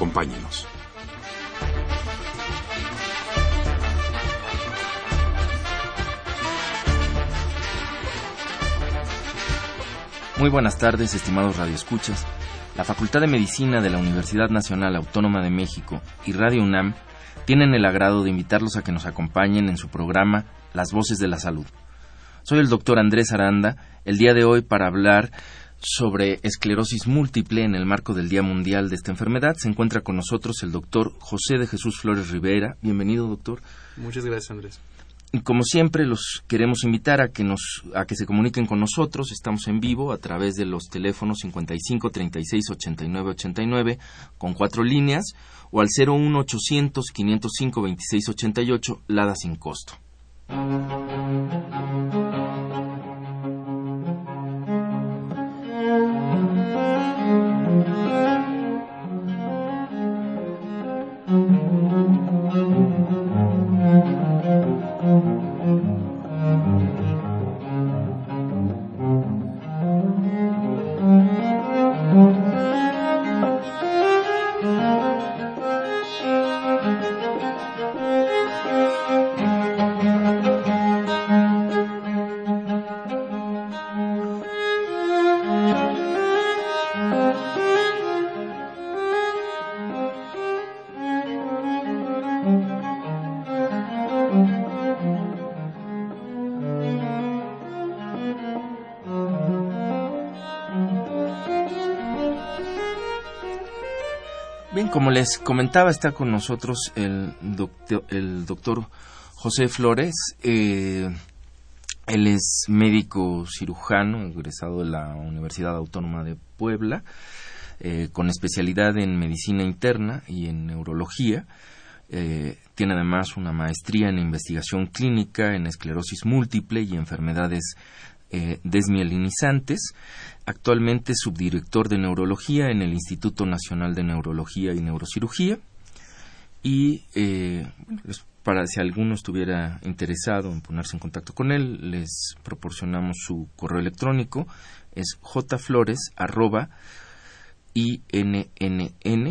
Acompáñenos. Muy buenas tardes, estimados radioescuchas. La Facultad de Medicina de la Universidad Nacional Autónoma de México y Radio UNAM tienen el agrado de invitarlos a que nos acompañen en su programa Las Voces de la Salud. Soy el doctor Andrés Aranda, el día de hoy para hablar sobre esclerosis múltiple en el marco del Día Mundial de esta enfermedad. Se encuentra con nosotros el doctor José de Jesús Flores Rivera. Bienvenido, doctor. Muchas gracias, Andrés. Y como siempre, los queremos invitar a que, nos, a que se comuniquen con nosotros. Estamos en vivo a través de los teléfonos 55 36 89 89 con cuatro líneas o al 01 800 505 26 88, Lada sin costo. Como les comentaba, está con nosotros el doctor, el doctor José Flores. Eh, él es médico cirujano, egresado de la Universidad Autónoma de Puebla, eh, con especialidad en medicina interna y en neurología. Eh, tiene además una maestría en investigación clínica en esclerosis múltiple y enfermedades eh, desmielinizantes. Actualmente subdirector de neurología en el Instituto Nacional de Neurología y Neurocirugía. Y eh, para si alguno estuviera interesado en ponerse en contacto con él, les proporcionamos su correo electrónico. Es jflores arroba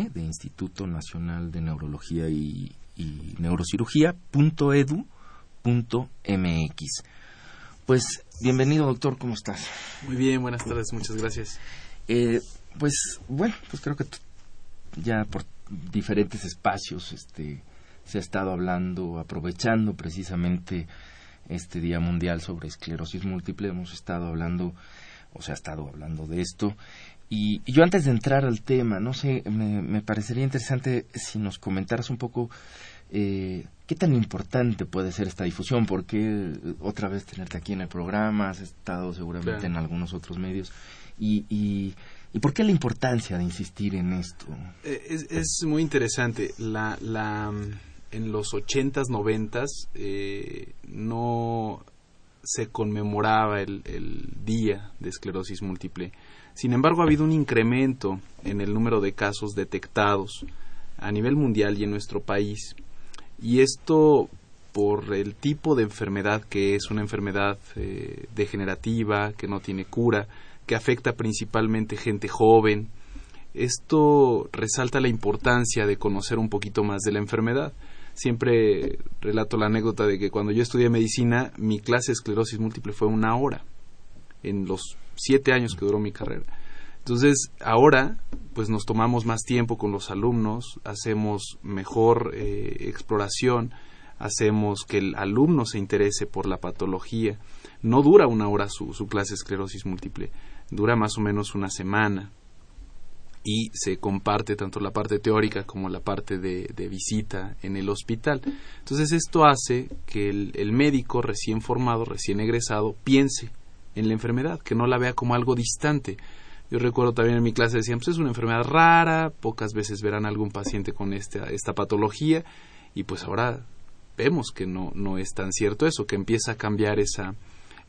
de Instituto Nacional de Neurología y, y Neurocirugía punto punto. Pues bienvenido doctor, ¿cómo estás? Muy bien, buenas tardes, muchas gracias. Eh, pues bueno, pues creo que ya por diferentes espacios este, se ha estado hablando, aprovechando precisamente este Día Mundial sobre Esclerosis Múltiple, hemos estado hablando, o se ha estado hablando de esto. Y, y yo antes de entrar al tema, no sé, me, me parecería interesante si nos comentaras un poco eh, ¿Qué tan importante puede ser esta difusión? Porque otra vez tenerte aquí en el programa, has estado seguramente Claro. en algunos otros medios. Y, y, ¿Y por qué la importancia de insistir en esto? Eh, es, es muy interesante. La, la, mm, en los ochentas, noventas, eh, no se conmemoraba el, el día de esclerosis múltiple. Sin embargo, ha habido un incremento en el número de casos detectados a nivel mundial y en nuestro país. Y esto por el tipo de enfermedad que es una enfermedad eh, degenerativa, que no tiene cura, que afecta principalmente gente joven. Esto resalta la importancia de conocer un poquito más de la enfermedad. Siempre relato la anécdota de que cuando yo estudié medicina, mi clase de esclerosis múltiple fue una hora, en los siete años que duró mi carrera. Entonces, ahora, pues nos tomamos más tiempo con los alumnos, hacemos mejor eh, exploración, hacemos que el alumno se interese por la patología. No dura una hora su, su clase de esclerosis múltiple, dura más o menos una semana y se comparte tanto la parte teórica como la parte de, visita en el hospital. Entonces esto hace que el médico recién formado, recién egresado, piense en la enfermedad, que no la vea como algo distante, Yo recuerdo también en mi clase decían, pues es una enfermedad rara, pocas veces verán algún paciente con esta, esta patología y pues ahora vemos que no, no es tan cierto eso, que empieza a cambiar esa,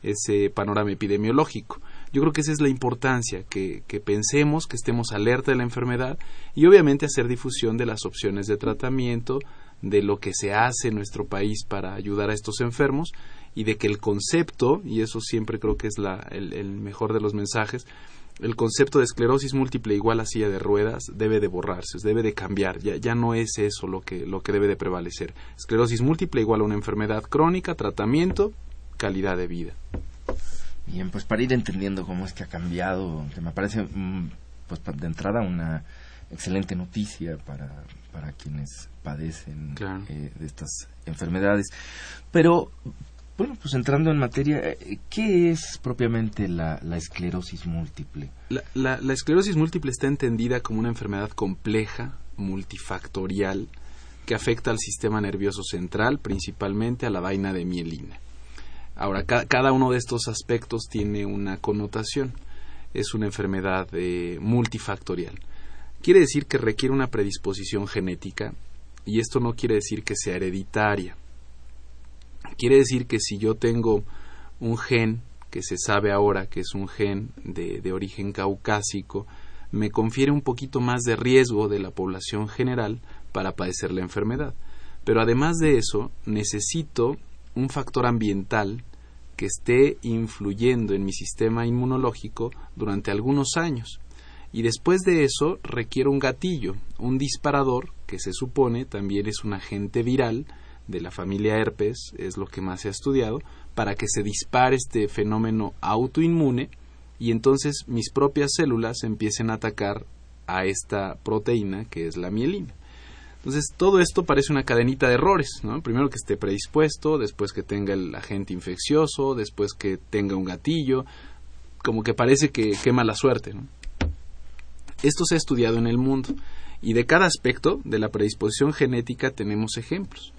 ese panorama epidemiológico. Yo creo que esa es la importancia, que, que, pensemos, que estemos alerta de la enfermedad y obviamente hacer difusión de las opciones de tratamiento, de lo que se hace en nuestro país para ayudar a estos enfermos y de que el concepto, y eso siempre creo que es la, el, el mejor de los mensajes, el concepto de esclerosis múltiple igual a silla de ruedas debe de borrarse, debe de cambiar, ya, ya no es eso lo que, lo que debe de prevalecer. Esclerosis múltiple igual a una enfermedad crónica, tratamiento, calidad de vida. Bien, pues para ir entendiendo cómo es que ha cambiado, que me parece mm, pues de entrada una excelente noticia para, para quienes padecen eh, de estas enfermedades. Pero bueno, pues entrando en materia, eh, ¿qué es propiamente la, esclerosis múltiple? La, esclerosis múltiple está entendida como una enfermedad compleja, multifactorial, que afecta al sistema nervioso central, principalmente a la vaina de mielina. Ahora, cada uno de estos aspectos tiene una connotación. Es una enfermedad eh, multifactorial. Quiere decir que requiere una predisposición genética y esto no quiere decir que sea hereditaria Quiere decir que si yo tengo un gen que se sabe ahora que es un gen de, de origen caucásico, me confiere un poquito más de riesgo de la población general para padecer la enfermedad. Pero además de eso, necesito un factor ambiental que esté influyendo en mi sistema inmunológico durante algunos años. Y después de eso requiero un gatillo, un disparador, que se supone también es un agente viral, de la familia herpes es lo que más se ha estudiado para que se dispare este fenómeno autoinmune y entonces mis propias células empiecen a atacar a esta proteína que es la mielina. Entonces todo esto parece una cadenita de errores, ¿no? Primero que esté predispuesto, después que tenga el agente infeccioso, después que tenga un gatillo, como que parece que quema la suerte, Esto se ha estudiado en el mundo y de cada aspecto de la predisposición genética tenemos ejemplos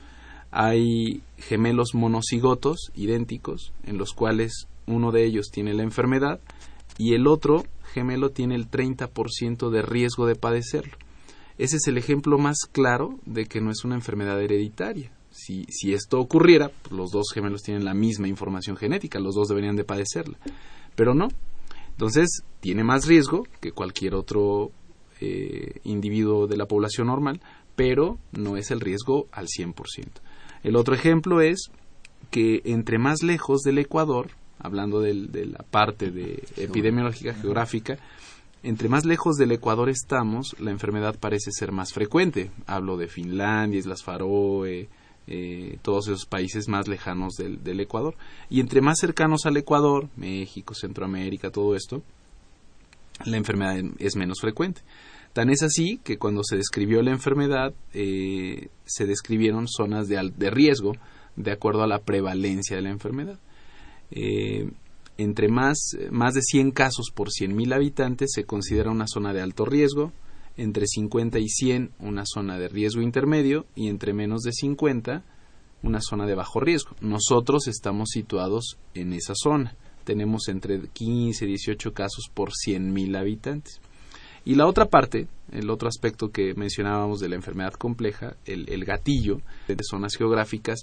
hay gemelos monocigotos idénticos en los cuales uno de ellos tiene la enfermedad y el otro gemelo tiene el 30% de riesgo de padecerlo. Ese es el ejemplo más claro de que no es una enfermedad hereditaria. Si, si esto ocurriera, pues los dos gemelos tienen la misma información genética, los dos deberían de padecerla. Pero no. Entonces, tiene más riesgo que cualquier otro eh, individuo de la población normal, pero no es el riesgo al 100%. El otro ejemplo es que entre más lejos del Ecuador, hablando de la parte de epidemiológica geográfica, entre más lejos del Ecuador estamos, la enfermedad parece ser más frecuente. Hablo de Finlandia, Islas Faroe, eh, todos esos países más lejanos del, del, Ecuador. Y entre más cercanos al Ecuador, México, Centroamérica, todo esto, la enfermedad es menos frecuente. Tan es así que cuando se describió la enfermedad eh, se describieron zonas de, riesgo de acuerdo a la prevalencia de la enfermedad. Eh, entre más, más de 100 casos por 100.000 habitantes se considera una zona de alto riesgo, entre 50 y 100 una zona de riesgo intermedio y entre menos de 50 una zona de bajo riesgo. Nosotros estamos situados en esa zona. Tenemos entre 15 y 18 casos por 100.000 habitantes. Y la otra parte, el otro aspecto que mencionábamos de la enfermedad compleja, el, gatillo de zonas geográficas,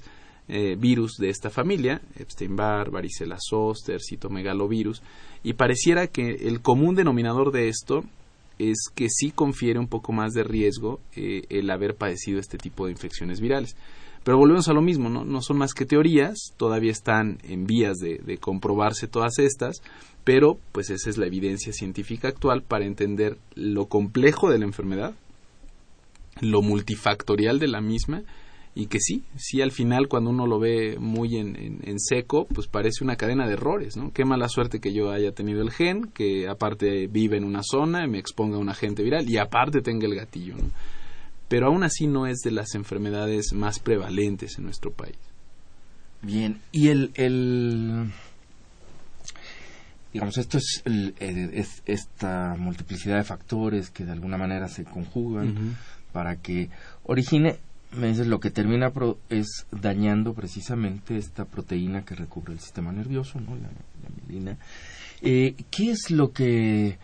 eh, virus de esta familia, Epstein-Barr, varicela zoster, citomegalovirus, y pareciera que el común denominador de esto es que sí confiere un poco más de riesgo eh, el haber padecido este tipo de infecciones virales. Pero volvemos a lo mismo, ¿no? No son más que teorías, todavía están en vías de, de comprobarse todas estas, pero pues esa es la evidencia científica actual para entender lo complejo de la enfermedad, lo multifactorial de la misma y que sí, sí al final cuando uno lo ve muy en, en, seco, pues parece una cadena de errores, ¿no? Qué mala suerte que yo haya tenido el gen, que aparte vive en una zona, y me exponga a un agente viral y aparte tenga el gatillo, ¿no? Pero aún así no es de las enfermedades más prevalentes en nuestro país. Bien, y el, el digamos, esto es, esta multiplicidad de factores que de alguna manera se conjugan para que origine, me dices, lo que termina es dañando precisamente esta proteína que recubre el sistema nervioso, ¿no? La, mielina. Eh, ¿Qué es lo que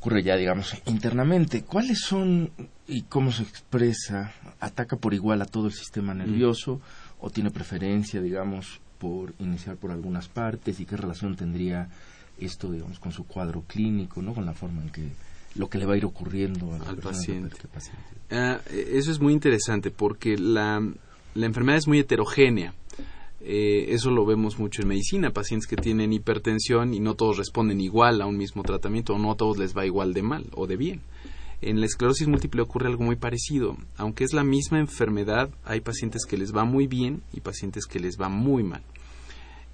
ocurre ya, digamos, internamente. ¿Cuáles son y cómo se expresa? ¿Ataca por igual a todo el sistema nervioso o tiene preferencia, digamos, por iniciar por algunas partes y qué relación tendría esto, digamos, con su cuadro clínico, ¿no? Con la forma en que lo que le va a ir ocurriendo al paciente. Ah, eso es muy interesante porque la, la enfermedad es muy heterogénea. Eh, eso lo vemos mucho en medicina, pacientes que tienen hipertensión y no todos responden igual a un mismo tratamiento o no a todos les va igual de mal o de bien. En la esclerosis múltiple ocurre algo muy parecido. Aunque es la misma enfermedad, hay pacientes que les va muy bien y pacientes que les va muy mal.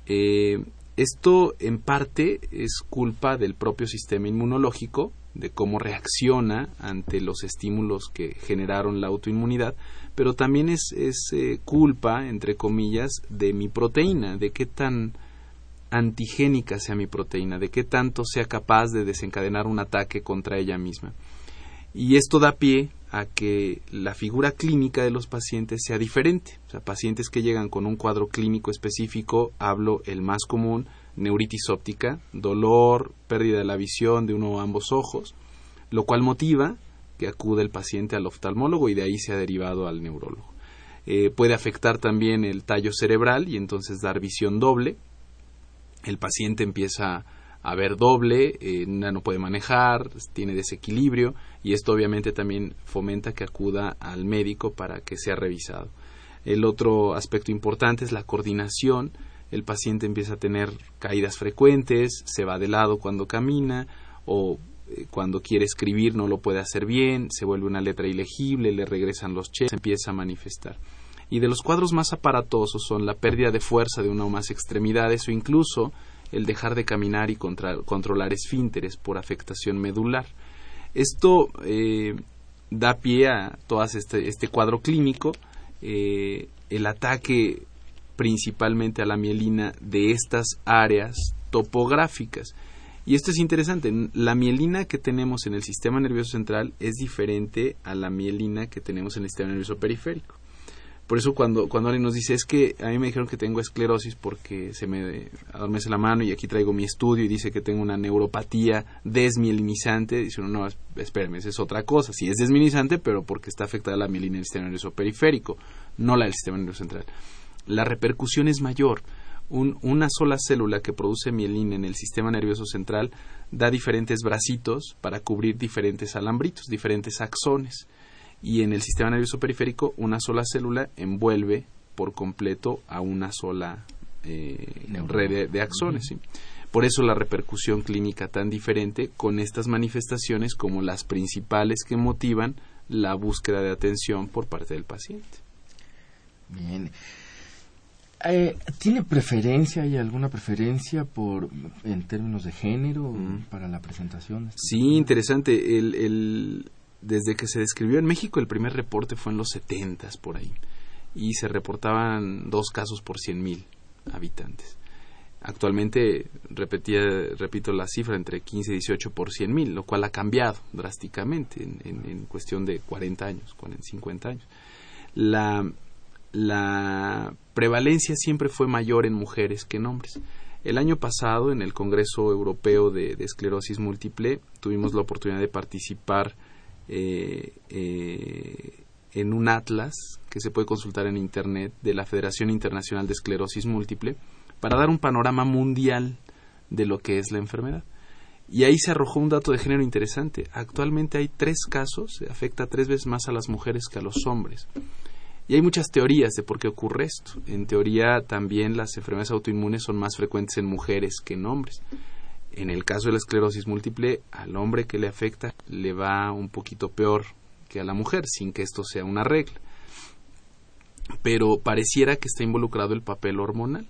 Eh, esto en parte es culpa del propio sistema inmunológico, de cómo reacciona ante los estímulos que generaron la autoinmunidad, pero también es, eh, culpa, entre comillas, de mi proteína, de qué tan antigénica sea mi proteína, de qué tanto sea capaz de desencadenar un ataque contra ella misma. Y esto da pie a que la figura clínica de los pacientes sea diferente. O sea, pacientes que llegan con un cuadro clínico específico, hablo el más común, neuritis óptica, dolor, pérdida de la visión de uno o ambos ojos, lo cual motiva que acude el paciente al oftalmólogo y de ahí se ha derivado al neurólogo. Eh, puede afectar también el tallo cerebral y entonces dar visión doble. El paciente empieza a ver doble, eh, no puede manejar, tiene desequilibrio y esto obviamente también fomenta que acuda al médico para que sea revisado. El otro aspecto importante es la coordinación. El paciente empieza a tener caídas frecuentes, se va de lado cuando camina o eh, cuando quiere escribir no lo puede hacer bien, se vuelve una letra ilegible, le regresan los cheques, empieza a manifestar. Y de los cuadros más aparatosos son la pérdida de fuerza de una o más extremidades o incluso el dejar de caminar y controlar esfínteres por afectación medular. Esto eh, da pie a todo este, este, cuadro clínico, eh, el ataque principalmente a la mielina de estas áreas topográficas. Y esto es interesante. La mielina que tenemos en el sistema nervioso central es diferente a la mielina que tenemos en el sistema nervioso periférico. Por eso cuando, cuando alguien nos dice es que a mí me dijeron que tengo esclerosis porque se me adormece la mano y aquí traigo mi estudio y dice que tengo una neuropatía desmielinizante, dice uno, no, espérame, esa es otra cosa. Sí es desmielinizante, pero porque está afectada la mielina del sistema nervioso periférico, no la del sistema nervioso central. La repercusión es mayor una sola célula que produce mielina en el sistema nervioso central da diferentes bracitos para cubrir diferentes alambritos, diferentes axones. Y en el sistema nervioso periférico, una sola célula envuelve por completo a una sola eh, red de, axones. Por eso la repercusión clínica tan diferente con estas manifestaciones como las principales que motivan la búsqueda de atención por parte del paciente. Bien. Eh, ¿Tiene preferencia, hay alguna preferencia por en términos de género mm. para la presentación? Sí, interesante. El, el, desde que se describió en México, el primer reporte fue en los setentas por ahí y se reportaban dos casos por cien mil habitantes. Actualmente, repetía, repito la cifra, entre 15 y 18 por cien mil, lo cual ha cambiado drásticamente en, en, en cuestión de 40 años, 50 años. La, la prevalencia siempre fue mayor en mujeres que en hombres. El año pasado, en el Congreso Europeo de, Esclerosis Múltiple, tuvimos la oportunidad de participar eh, eh, en un atlas que se puede consultar en Internet de la Federación Internacional de Esclerosis Múltiple para dar un panorama mundial de lo que es la enfermedad. Y ahí se arrojó un dato de género interesante. Actualmente hay tres casos, afecta tres veces más a las mujeres que a los hombres. Y hay muchas teorías de por qué ocurre esto. En teoría también las enfermedades autoinmunes son más frecuentes en mujeres que en hombres. En el caso de la esclerosis múltiple, al hombre que le afecta le va un poquito peor que a la mujer, sin que esto sea una regla. Pero pareciera que está involucrado el papel hormonal.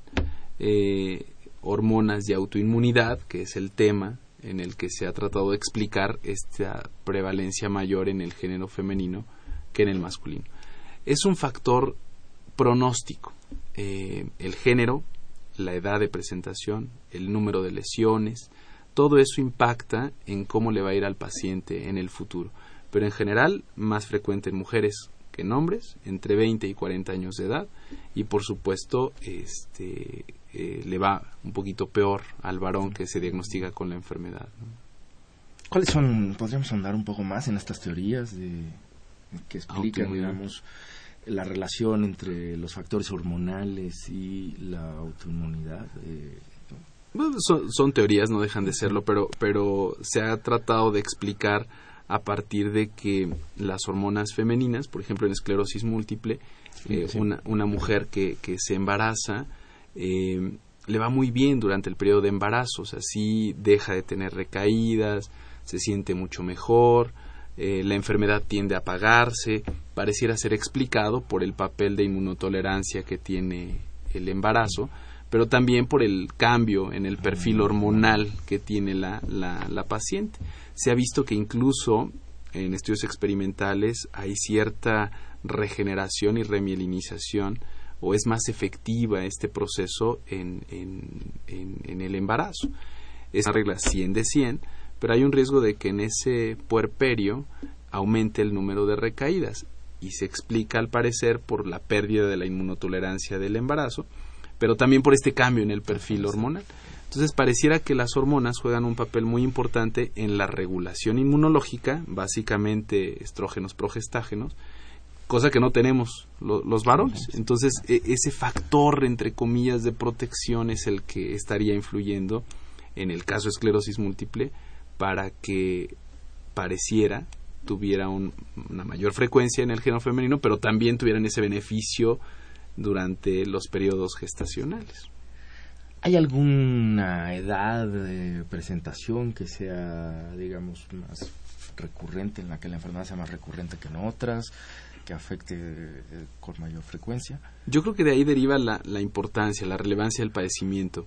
Eh, hormonas de autoinmunidad, que es el tema en el que se ha tratado de explicar esta prevalencia mayor en el género femenino que en el masculino es un factor pronóstico. Eh, el género, la edad de presentación, el número de lesiones, todo eso impacta en cómo le va a ir al paciente en el futuro. Pero en general, más frecuente en mujeres que en hombres, entre 20 y 40 años de edad, y por supuesto, este, eh, le va un poquito peor al varón que se diagnostica con la enfermedad. ¿Cuáles son, podríamos andar un poco más en estas teorías de, que explican, digamos, la relación entre los factores hormonales y la autoinmunidad? Eh, son, teorías, no dejan de serlo, pero, pero se ha tratado de explicar a partir de que las hormonas femeninas, por ejemplo en esclerosis múltiple, eh, Una, una, mujer que, que se embaraza, eh, le va muy bien durante el periodo de embarazo, o sea, sí deja de tener recaídas, se siente mucho mejor, eh, la enfermedad tiende a apagarse, pareciera ser explicado por el papel de inmunotolerancia que tiene el embarazo, pero también por el cambio en el perfil hormonal que tiene la, la, paciente. Se ha visto que incluso en estudios experimentales hay cierta regeneración y remielinización o es más efectiva este proceso en, en, el embarazo. Es una regla 100 de 100, pero hay un riesgo de que en ese puerperio aumente el número de recaídas y se explica al parecer por la pérdida de la inmunotolerancia del embarazo, pero también por este cambio en el perfil hormonal. Entonces pareciera que las hormonas juegan un papel muy importante en la regulación inmunológica, básicamente estrógenos, progestágenos, cosa que no tenemos los varones. Entonces, e, ese factor, entre comillas, de protección es el que estaría influyendo en el caso de esclerosis múltiple para que pareciera tuviera una mayor frecuencia en el género femenino, pero también tuvieran ese beneficio durante los periodos gestacionales. ¿Hay alguna edad de presentación que sea, digamos, más recurrente, en la que la enfermedad sea más recurrente que en otras? que afecte eh, con mayor frecuencia. Yo creo que de ahí deriva la, la importancia, la relevancia del padecimiento,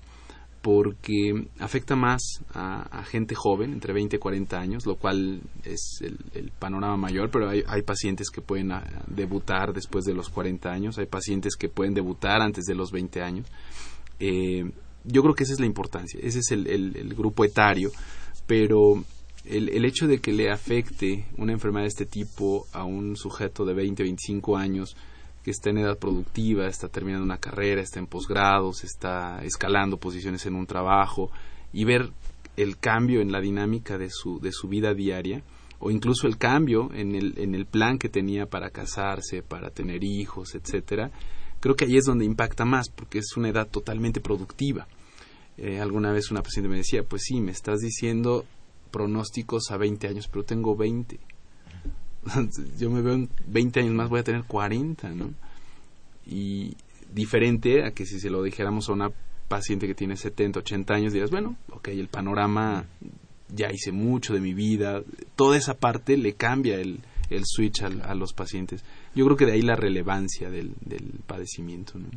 porque afecta más a, gente joven, entre 20 y 40 años, lo cual es el, panorama mayor, pero hay, pacientes que pueden ah, debutar después de los 40 años, hay pacientes que pueden debutar antes de los 20 años. Eh, yo creo que esa es la importancia, ese es el, el grupo etario, pero el, el, hecho de que le afecte una enfermedad de este tipo a un sujeto de 20, 25 años que está en edad productiva, está terminando una carrera, está en posgrados, está escalando posiciones en un trabajo y ver el cambio en la dinámica de su, de su vida diaria o incluso el cambio en el, en el plan que tenía para casarse, para tener hijos, etcétera, creo que ahí es donde impacta más porque es una edad totalmente productiva. Eh, alguna vez una paciente me decía, pues sí, me estás diciendo pronósticos a 20 años, pero tengo 20. Yo me veo en 20 años más, voy a tener 40, ¿no? Y diferente a que si se lo dijéramos a una paciente que tiene 70, 80 años, dirás, bueno, ok, el panorama, ya hice mucho de mi vida, toda esa parte le cambia el, el switch a, los pacientes. Yo creo que de ahí la relevancia del, del padecimiento. ¿no?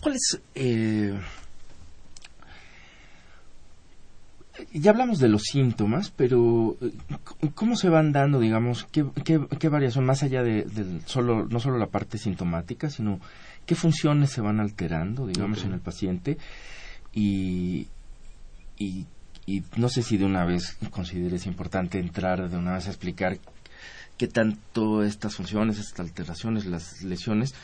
¿Cuál es eh, ya hablamos de los síntomas, pero eh, ¿cómo se van dando, digamos, qué, qué, variación, más allá de, solo, no solo la parte sintomática, sino qué funciones se van alterando, digamos, en el paciente? Y, y, y, no sé si de una vez consideres importante entrar de una vez a explicar qué tanto estas funciones, estas alteraciones, las lesiones,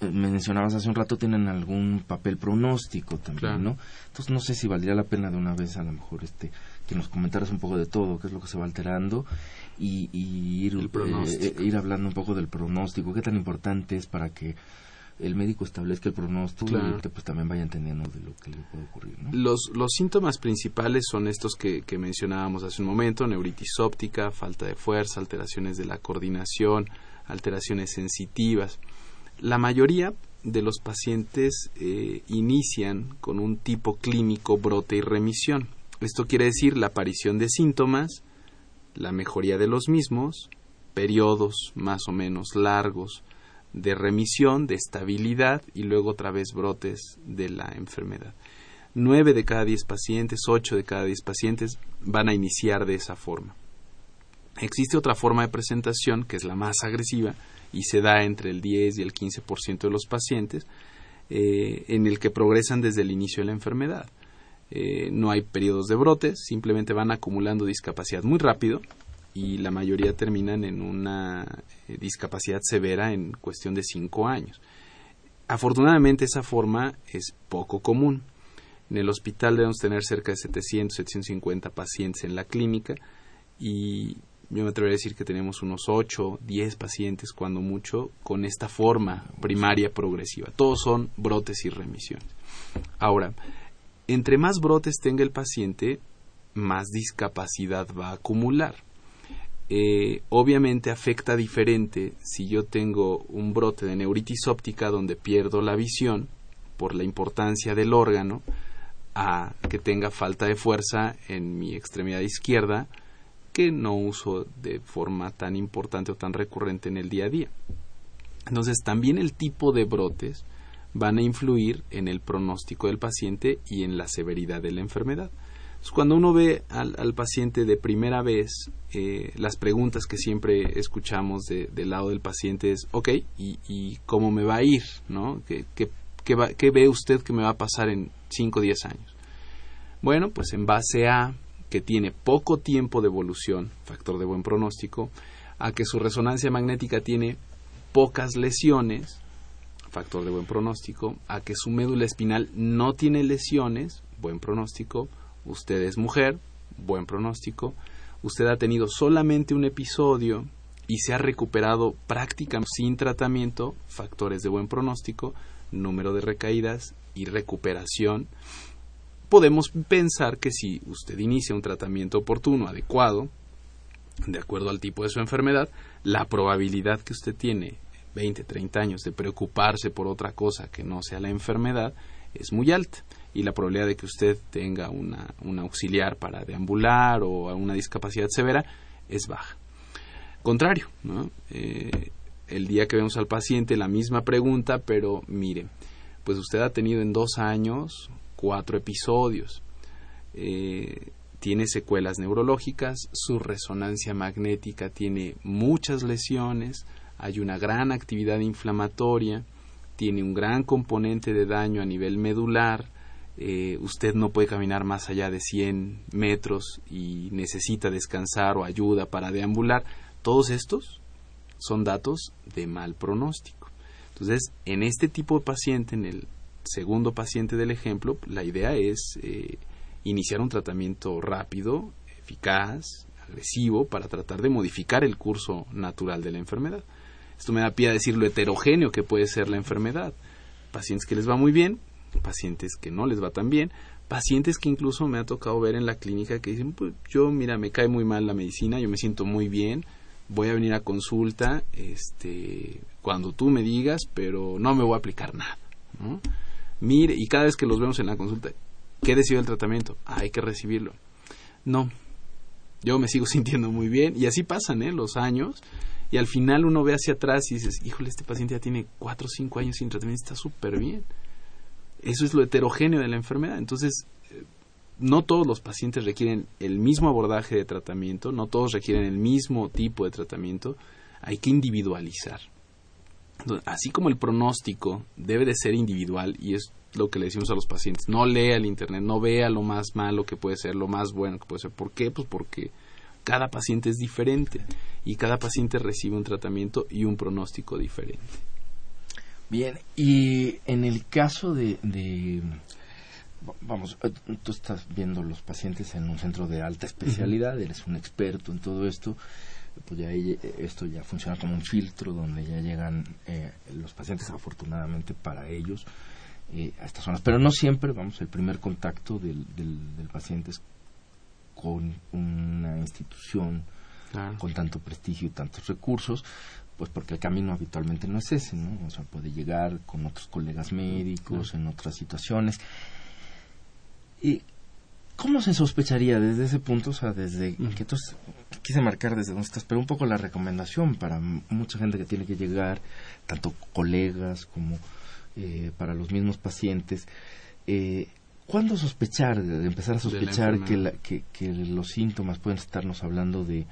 mencionabas hace un rato tienen algún papel pronóstico también, ¿no? Entonces no sé si valdría la pena de una vez a lo mejor este que nos comentaras un poco de todo, qué es lo que se va alterando y, ir, eh, ir hablando un poco del pronóstico, qué tan importante es para que el médico establezca el pronóstico y que pues también vaya entendiendo de lo que le puede ocurrir. ¿no? Los, los síntomas principales son estos que, que mencionábamos hace un momento, neuritis óptica, falta de fuerza, alteraciones de la coordinación, alteraciones sensitivas. La mayoría de los pacientes eh, inician con un tipo clínico brote y remisión. Esto quiere decir la aparición de síntomas, la mejoría de los mismos, periodos más o menos largos de remisión, de estabilidad y luego otra vez brotes de la enfermedad. Nueve de cada diez pacientes, ocho de cada diez pacientes van a iniciar de esa forma. Existe otra forma de presentación que es la más agresiva, y se da entre el 10 y el 15% de los pacientes, eh, en el que progresan desde el inicio de la enfermedad. Eh, no hay periodos de brotes, simplemente van acumulando discapacidad muy rápido y la mayoría terminan en una eh, discapacidad severa en cuestión de 5 años. Afortunadamente esa forma es poco común. En el hospital debemos tener cerca de 700, 750 pacientes en la clínica y yo me atrevería a decir que tenemos unos 8, 10 pacientes, cuando mucho, con esta forma primaria progresiva. Todos son brotes y remisiones. Ahora, entre más brotes tenga el paciente, más discapacidad va a acumular. Eh, obviamente afecta diferente si yo tengo un brote de neuritis óptica donde pierdo la visión por la importancia del órgano a que tenga falta de fuerza en mi extremidad izquierda que no uso de forma tan importante o tan recurrente en el día a día. Entonces también el tipo de brotes van a influir en el pronóstico del paciente y en la severidad de la enfermedad. cuando uno ve al, paciente de primera vez, eh, las preguntas que siempre escuchamos del lado del paciente es, ok, ¿y, cómo me va a ir? ¿no? ¿Qué, qué ve usted que me va a pasar en 5 o 10 años? Bueno, pues en base a que tiene poco tiempo de evolución, factor de buen pronóstico, a que su resonancia magnética tiene pocas lesiones, factor de buen pronóstico, a que su médula espinal no tiene lesiones, buen pronóstico, usted es mujer, buen pronóstico, usted ha tenido solamente un episodio y se ha recuperado prácticamente sin tratamiento, factores de buen pronóstico, número de recaídas y recuperación, podemos pensar que si usted inicia un tratamiento oportuno, adecuado, de acuerdo al tipo de su enfermedad, la probabilidad que usted tiene 20, 30 años de preocuparse por otra cosa que no sea la enfermedad es muy alta y la probabilidad de que usted tenga una, un auxiliar para deambular o una discapacidad severa es baja. Contrario, eh, el día que vemos al paciente la misma pregunta, pero mire, pues usted ha tenido en dos años cuatro episodios. Eh, tiene secuelas neurológicas, su resonancia magnética tiene muchas lesiones, hay una gran actividad inflamatoria, tiene un gran componente de daño a nivel medular, eh, usted no puede caminar más allá de 100 metros y necesita descansar o ayuda para deambular. Todos estos son datos de mal pronóstico. Entonces, en este tipo de paciente, en el segundo paciente del ejemplo, la idea es eh, iniciar un tratamiento rápido, eficaz, agresivo, para tratar de modificar el curso natural de la enfermedad. Esto me da pie a decir lo heterogéneo que puede ser la enfermedad. Pacientes que les va muy bien, pacientes que no les va tan bien, pacientes que incluso me ha tocado ver en la clínica que dicen, pues yo mira, me cae muy mal la medicina, yo me siento muy bien, voy a venir a consulta, este, cuando tú me digas, pero no me voy a aplicar nada. Mire, y cada vez que los vemos en la consulta, ¿qué decidió el tratamiento? hay que recibirlo. No, yo me sigo sintiendo muy bien y así pasan ¿eh? los años y al final uno ve hacia atrás y dices, híjole, este paciente ya tiene cuatro o cinco años sin tratamiento, está súper bien. Eso es lo heterogéneo de la enfermedad. Entonces, eh, no todos los pacientes requieren el mismo abordaje de tratamiento, no todos requieren el mismo tipo de tratamiento, hay que individualizar así como el pronóstico debe de ser individual y es lo que le decimos a los pacientes, no lea el internet, no vea lo más malo que puede ser, lo más bueno que puede ser. ¿Por qué? Pues porque cada paciente es diferente y cada paciente recibe un tratamiento y un pronóstico diferente. Bien, y en el caso de, vamos, eh, tú estás viendo los pacientes en un centro de alta especialidad, eres un experto en todo esto pues ya esto ya funciona como un filtro donde ya llegan eh, los pacientes afortunadamente para ellos eh, a estas zonas. Pero no siempre vamos el primer contacto del, del, paciente es con una institución con tanto prestigio y tantos recursos pues porque el camino habitualmente no es ese no o sea puede llegar con otros colegas médicos en otras situaciones. Y ¿Cómo se sospecharía desde ese punto? O sea, desde que tú quise marcar desde donde estás, pero un poco la recomendación para mucha gente que tiene que llegar, tanto colegas como eh, para los mismos pacientes. Eh, ¿Cuándo sospechar, empezar a sospechar que, que, los síntomas pueden estarnos hablando de,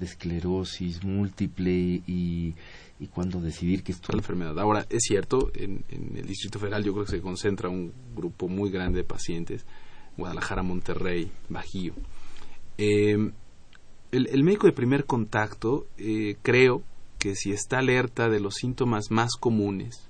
esclerosis múltiple y, y cuándo decidir que esto... La enfermedad. Ahora, es cierto, en, en el Distrito Federal yo creo que se concentra un grupo muy grande de pacientes Guadalajara, Monterrey, Bajío. Em, el, médico de primer contacto eh, creo que si está alerta de los síntomas más comunes,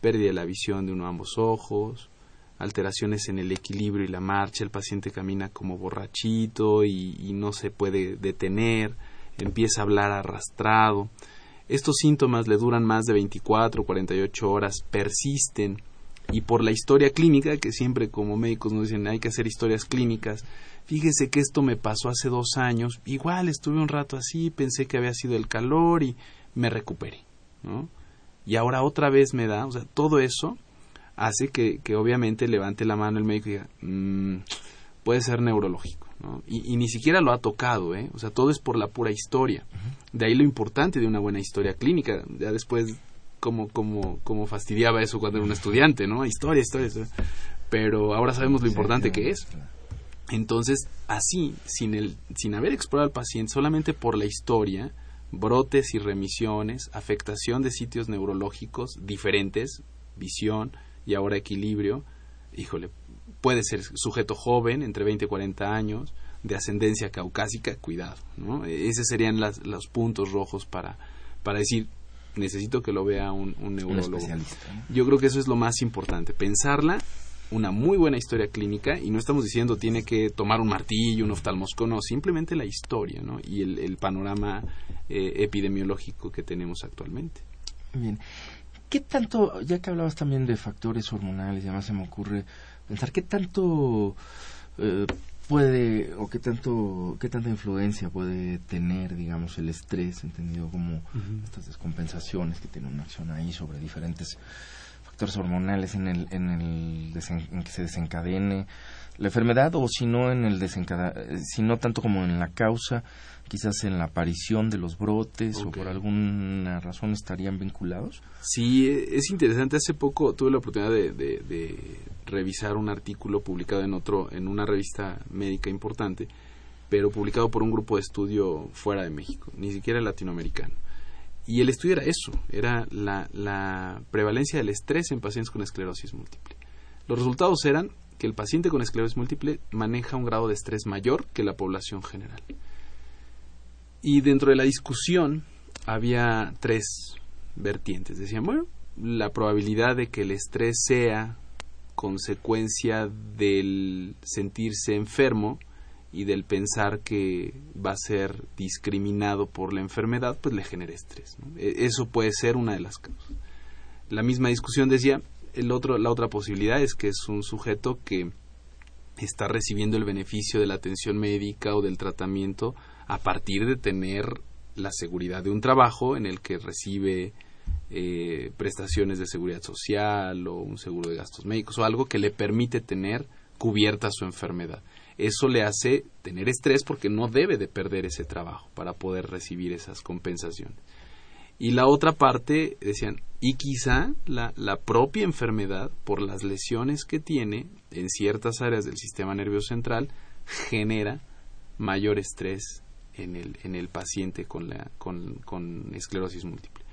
pérdida de la visión de uno de ambos ojos, alteraciones en el equilibrio y la marcha, el paciente camina como borrachito y, no se puede detener, empieza a hablar arrastrado. Estos síntomas le duran más de 24 o 48 horas, persisten y por la historia clínica, que siempre como médicos nos dicen hay que hacer historias clínicas, fíjese que esto me pasó hace dos años, igual estuve un rato así, pensé que había sido el calor y me recuperé, ¿no? Y ahora otra vez me da, o sea, todo eso hace que, que obviamente levante la mano el médico y diga, mm, puede ser neurológico. ¿no? Y, ni siquiera lo ha tocado, ¿eh? O sea, todo es por la pura historia. De ahí lo importante de una buena historia clínica. Ya después, como, como, como fastidiaba eso cuando era un estudiante, ¿no? Historia, historia, Pero ahora sabemos lo importante que es. Entonces, así, sin, el, sin haber explorado al paciente, solamente por la historia, brotes y remisiones, afectación de sitios neurológicos diferentes, visión, y ahora equilibrio, híjole, puede ser sujeto joven, entre 20 y 40 años, de ascendencia caucásica, cuidado, ¿no? Esos serían los puntos rojos para, para decir, necesito que lo vea un, neurólogo. Yo creo que eso es lo más importante, pensarla, una muy buena historia clínica, y no estamos diciendo tiene que tomar un martillo, un oftalmoscopio, no, simplemente la historia, ¿no? Y el, panorama eh, epidemiológico que tenemos actualmente. Bien. ¿Qué tanto, ya que hablabas también de factores hormonales, y además se me ocurre pensar, ¿qué tanto eh, puede o qué tanto qué tanta influencia puede tener digamos el estrés entendido como estas descompensaciones que tiene una acción ahí sobre diferentes factores hormonales en el en el en que se desencadene la enfermedad o si no en el desencadene si no tanto como en la causa quizás en la aparición de los brotes o por alguna razón estarían vinculados? Sí, es interesante. Hace poco tuve la oportunidad de, revisar un artículo publicado en otro, en una revista médica importante, pero publicado por un grupo de estudio fuera de México, ni siquiera latinoamericano. Y el estudio era eso, era la, la prevalencia del estrés en pacientes con esclerosis múltiple. Los resultados eran que el paciente con esclerosis múltiple maneja un grado de estrés mayor que la población general. Y dentro de la discusión había tres vertientes. Decían, bueno, la probabilidad de que el estrés sea consecuencia del sentirse enfermo y del pensar que va a ser discriminado por la enfermedad, pues le genera estrés. E, eso puede ser una de las causas. La misma discusión decía, el otro, la otra posibilidad es que es un sujeto que está recibiendo el beneficio de la atención médica o del tratamiento a partir de tener la seguridad de un trabajo en el que recibe eh, prestaciones de seguridad social o un seguro de gastos médicos o algo que le permite tener cubierta su enfermedad. Eso le hace tener estrés porque no debe de perder ese trabajo para poder recibir esas compensaciones. Y la otra parte, decían, y quizá la, la propia enfermedad, por las lesiones que tiene en ciertas áreas del sistema nervioso central, genera mayor estrés en el, en el paciente con, la, con, con esclerosis múltiple.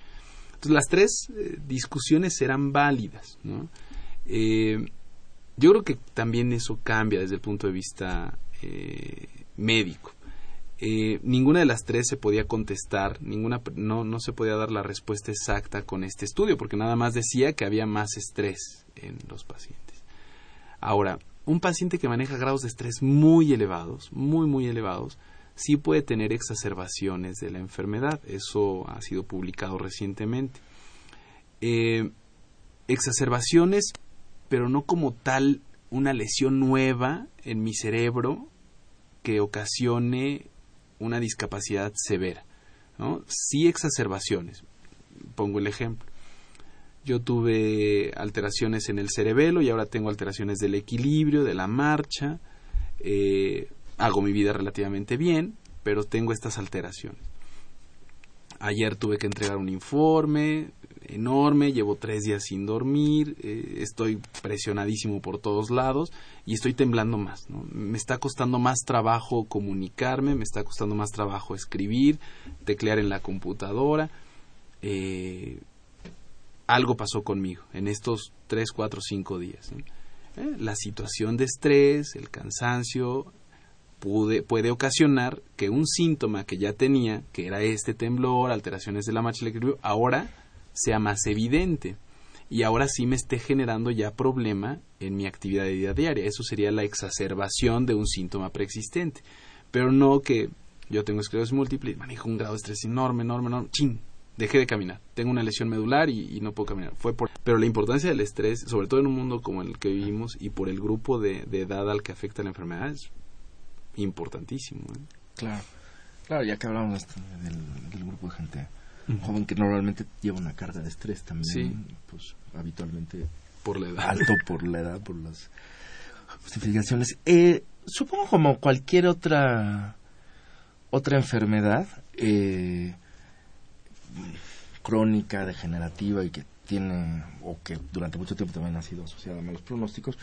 Entonces, las tres eh, discusiones serán válidas. ¿no? Eh, yo creo que también eso cambia desde el punto de vista eh, médico. ninguna de las tres se podía contestar, ninguna no, no se podía dar la respuesta exacta con este estudio, porque nada más decía que había más estrés en los pacientes. Ahora, un paciente que maneja grados de estrés muy elevados, muy, muy elevados, sí puede tener exacerbaciones de la enfermedad. Eso ha sido publicado recientemente. Eh, exacerbaciones, pero no como tal una lesión nueva en mi cerebro que ocasione una discapacidad severa. ¿no? Sí exacerbaciones. Pongo el ejemplo. Yo tuve alteraciones en el cerebelo y ahora tengo alteraciones del equilibrio, de la marcha. Eh, hago mi vida relativamente bien, pero tengo estas alteraciones. Ayer tuve que entregar un informe enorme, llevo tres días sin dormir, eh, estoy presionadísimo por todos lados y estoy temblando más. Me está costando más trabajo comunicarme, me está costando más trabajo escribir, teclear en la computadora. Eh, algo pasó conmigo en estos tres, cuatro, cinco días. Eh, la situación de estrés, el cansancio, puede ocasionar que un síntoma que ya tenía, que era este temblor, alteraciones de la marcha del equilibrio, ahora sea más evidente. y ahora sí me esté generando ya problema en mi actividad de vida diaria. Eso sería la exacerbación de un síntoma preexistente. Pero no que yo tengo esclerosis múltiple y manejo un grado de estrés enorme, enorme, enorme. ¡Chin! Dejé de caminar. Tengo una lesión medular y, no puedo caminar. Fue por... Pero la importancia del estrés, sobre todo en un mundo como el que vivimos y por el grupo de, edad al que afecta la enfermedad, es importantísimo. ¿eh? Claro. Claro, ya que hablamos del, grupo de gente joven que normalmente lleva una carga de estrés también, pues habitualmente por la edad. alto por la edad, por las justificaciones. Eh, supongo como cualquier otra otra enfermedad eh, crónica, degenerativa y que tiene o que durante mucho tiempo también ha sido asociada a malos pronósticos,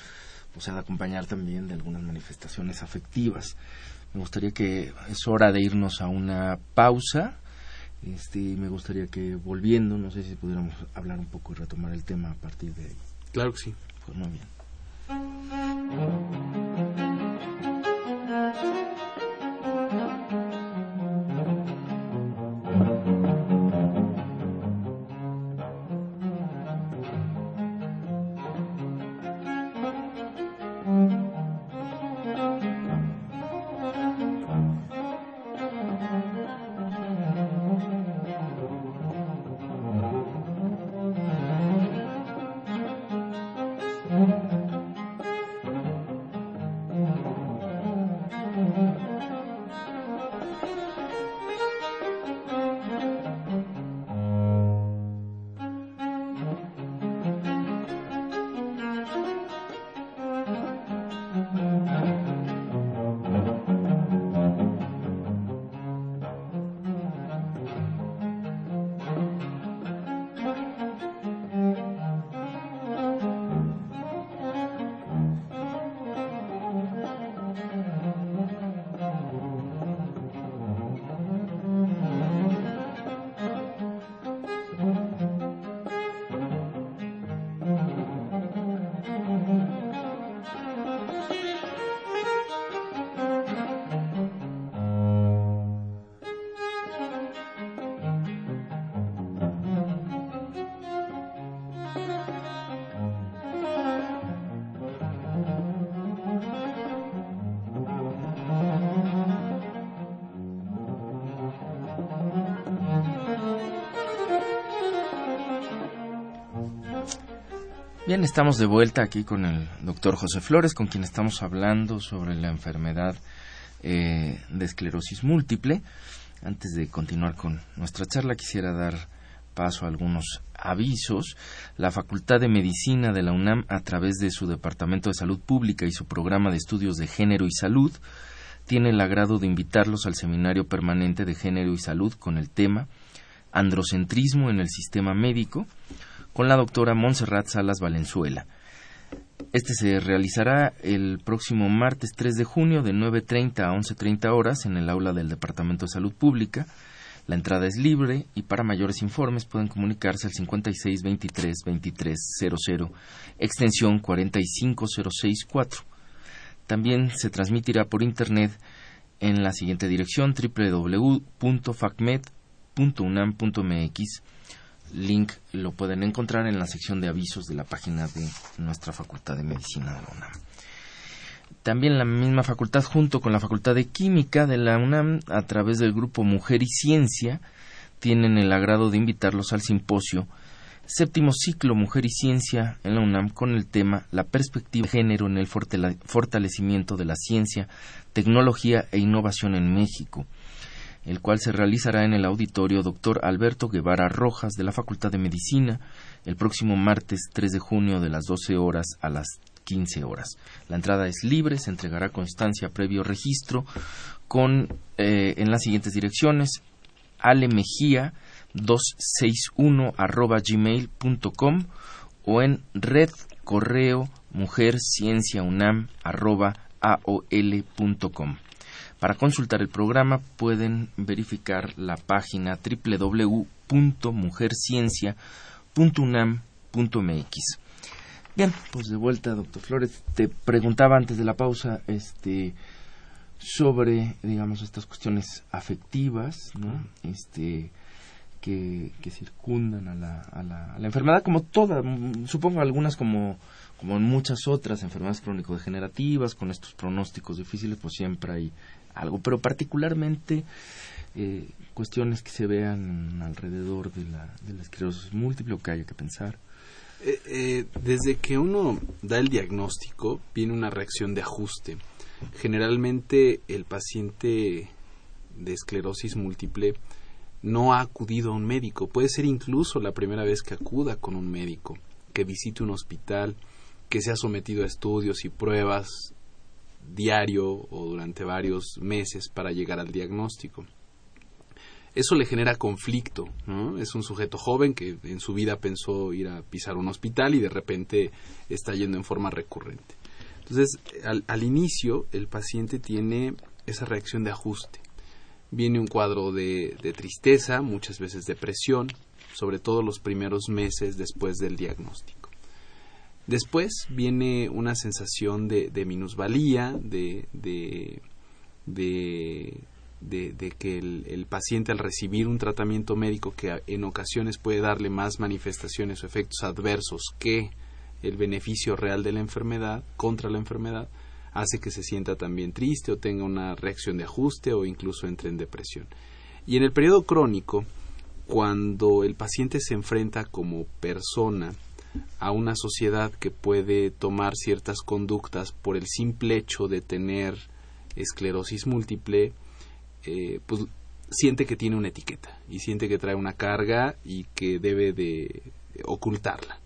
pues se ha de acompañar también de algunas manifestaciones afectivas. Me gustaría que es hora de irnos a una pausa. Este, me gustaría que volviendo, no sé si pudiéramos hablar un poco y retomar el tema a partir de ahí. Claro que sí. Pues muy bien. Estamos de vuelta aquí con el doctor José Flores, con quien estamos hablando sobre la enfermedad eh, de esclerosis múltiple. Antes de continuar con nuestra charla, quisiera dar paso a algunos avisos. La Facultad de Medicina de la UNAM, a través de su Departamento de Salud Pública y su programa de estudios de género y salud, tiene el agrado de invitarlos al Seminario Permanente de Género y Salud con el tema Androcentrismo en el Sistema Médico, con la doctora Montserrat Salas Valenzuela. Este se realizará el próximo martes 3 de junio de 9.30 a 11.30 horas en el aula del Departamento de Salud Pública. La entrada es libre y para mayores informes pueden comunicarse al 56 23 extensión 45064. También se transmitirá por internet en la siguiente dirección www.facmed.unam.mx link lo pueden encontrar en la sección de avisos de la página de nuestra Facultad de Medicina de la UNAM. También la misma facultad, junto con la Facultad de Química de la UNAM, a través del grupo Mujer y Ciencia, tienen el agrado de invitarlos al simposio séptimo ciclo Mujer y Ciencia en la UNAM con el tema La perspectiva de género en el fortalecimiento de la ciencia, tecnología e innovación en México el cual se realizará en el auditorio Dr. Alberto Guevara Rojas de la Facultad de Medicina el próximo martes 3 de junio de las 12 horas a las 15 horas. La entrada es libre, se entregará constancia previo registro con eh, en las siguientes direcciones alemejía 261 arroba gmail.com o en red correo mujer ciencia unam arroba aol.com. Para consultar el programa pueden verificar la página www.mujerciencia.unam.mx. Bien, pues de vuelta, doctor Flores. Te preguntaba antes de la pausa, este, sobre, digamos, estas cuestiones afectivas, ¿no? Este, que, circundan a la, a, la, a la enfermedad, como todas, mm, supongo algunas como, como en muchas otras enfermedades crónico-degenerativas, con estos pronósticos difíciles, pues siempre hay algo, pero particularmente eh, cuestiones que se vean alrededor de la, esclerosis múltiple o que haya que pensar. Eh, eh, desde que uno da el diagnóstico, viene una reacción de ajuste. Generalmente el paciente de esclerosis múltiple no ha acudido a un médico. Puede ser incluso la primera vez que acuda con un médico, que visite un hospital, que se ha sometido a estudios y pruebas diario o durante varios meses para llegar al diagnóstico. Eso le genera conflicto, Es un sujeto joven que en su vida pensó ir a pisar un hospital y de repente está yendo en forma recurrente. Entonces, al inicio, el paciente tiene esa reacción de ajuste viene un cuadro de, tristeza, muchas veces depresión, sobre todo los primeros meses después del diagnóstico. Después viene una sensación de, minusvalía, de, que el, el, paciente al recibir un tratamiento médico que en ocasiones puede darle más manifestaciones o efectos adversos que el beneficio real de la enfermedad, contra la enfermedad, hace que se sienta también triste o tenga una reacción de ajuste o incluso entre en depresión. Y en el periodo crónico, cuando el paciente se enfrenta como persona a una sociedad que puede tomar ciertas conductas por el simple hecho de tener esclerosis múltiple, eh, pues siente que tiene una etiqueta y siente que trae una carga y que debe de ocultarla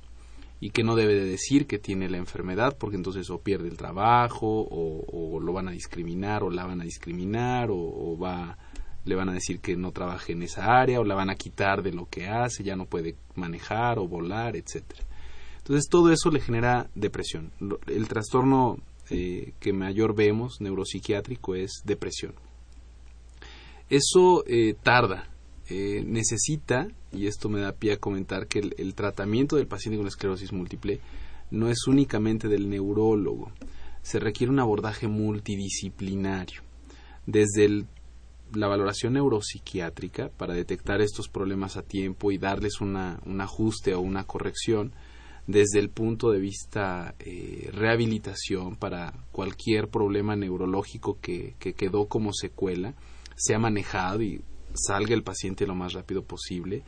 y que no debe de decir que tiene la enfermedad porque entonces o pierde el trabajo o, lo van a discriminar o la van a discriminar o, va le van a decir que no trabaje en esa área o la van a quitar de lo que hace, ya no puede manejar o volar, etcétera. Entonces todo eso le genera depresión. El trastorno eh, que mayor vemos neuropsiquiátrico es depresión. Eso eh, tarda, eh, necesita, y esto me da pie a comentar, que el, tratamiento del paciente con esclerosis múltiple no es únicamente del neurólogo, se requiere un abordaje multidisciplinario, desde la valoración neuropsiquiátrica para detectar estos problemas a tiempo y darles un ajuste o una corrección, desde el punto de vista eh, rehabilitación para cualquier problema neurológico que, que quedó como secuela, se ha manejado y salga el paciente lo más rápido posible,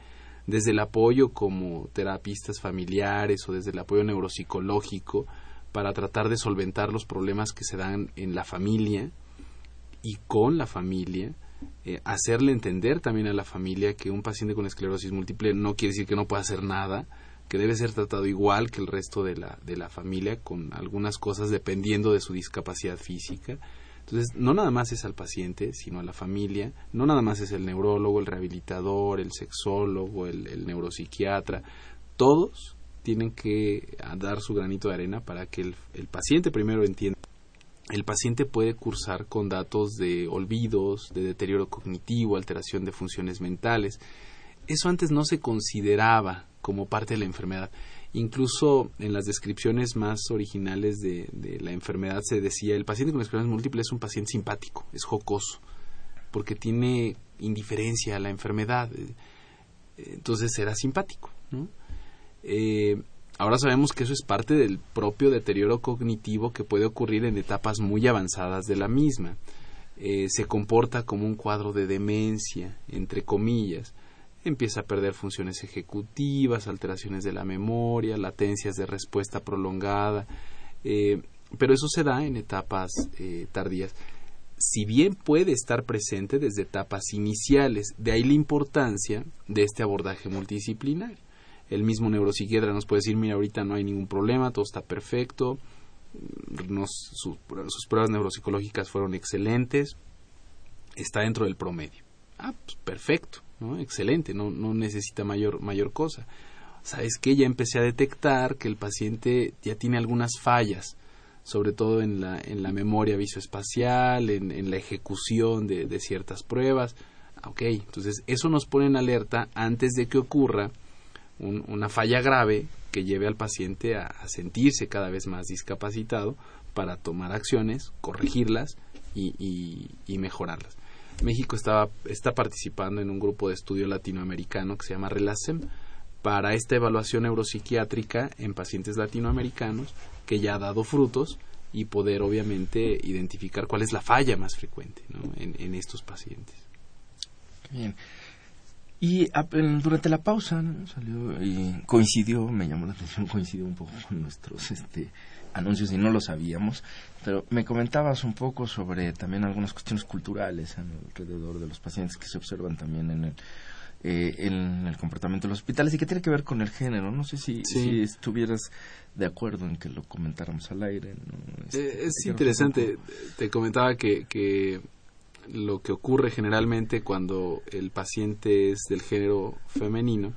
desde el apoyo como terapistas familiares o desde el apoyo neuropsicológico para tratar de solventar los problemas que se dan en la familia y con la familia, eh, hacerle entender también a la familia que un paciente con esclerosis múltiple no quiere decir que no pueda hacer nada, que debe ser tratado igual que el resto de la, de la familia, con algunas cosas dependiendo de su discapacidad física entonces, no nada más es al paciente, sino a la familia, no nada más es el neurólogo, el rehabilitador, el sexólogo, el, neuropsiquiatra, todos tienen que dar su granito de arena para que el, paciente primero entienda. El paciente puede cursar con datos de olvidos, de deterioro cognitivo, alteración de funciones mentales. Eso antes no se consideraba como parte de la enfermedad. Incluso en las descripciones más originales de, la enfermedad se decía el paciente con esclerosis múltiple es un paciente simpático, es jocoso, porque tiene indiferencia a la enfermedad, entonces será simpático. Eh, ahora sabemos que eso es parte del propio deterioro cognitivo que puede ocurrir en etapas muy avanzadas de la misma. Eh, se comporta como un cuadro de demencia, entre comillas empieza a perder funciones ejecutivas, alteraciones de la memoria, latencias de respuesta prolongada, eh, pero eso se da en etapas eh, tardías. Si bien puede estar presente desde etapas iniciales, de ahí la importancia de este abordaje multidisciplinario. El mismo neuropsiquiatra nos puede decir, mira, ahorita no hay ningún problema, todo está perfecto, sus pruebas neuropsicológicas fueron excelentes, está dentro del promedio. Ah, pues perfecto. ¿No? Excelente, no, no necesita mayor, mayor cosa. ¿Sabes qué? Ya empecé a detectar que el paciente ya tiene algunas fallas, sobre todo en la, en la memoria visoespacial, en, en la ejecución de, de ciertas pruebas. Ah, ok, entonces eso nos pone en alerta antes de que ocurra una falla grave que lleve al paciente a, sentirse cada vez más discapacitado para tomar acciones, corregirlas y, y mejorarlas. México estaba, está participando en un grupo de estudio latinoamericano que se llama RELACEM para esta evaluación neuropsiquiátrica en pacientes latinoamericanos que ya ha dado frutos y poder obviamente identificar cuál es la falla más frecuente en, estos pacientes. Bien. Y durante la pausa y coincidió, me llamó la atención, coincidió un poco con nuestros este, anuncios y no lo sabíamos, pero me comentabas un poco sobre también algunas cuestiones culturales alrededor de los pacientes que se observan también en el, eh, en el comportamiento de los hospitales y que tiene que ver con el género. No sé si, si estuvieras de acuerdo en que lo comentáramos al aire. Este, eh, es interesante. Te comentaba que, que lo que ocurre generalmente cuando el paciente es del género femenino,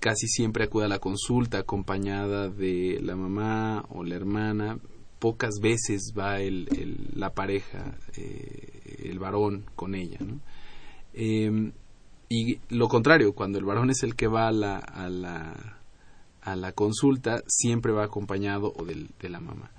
casi siempre acude a la consulta acompañada de la mamá o la hermana. Pocas veces va el, la pareja, eh, el varón, con ella. ¿no? Em, y lo contrario, cuando el varón es el que va a la, a la, a la consulta, siempre va acompañado o de la mamá.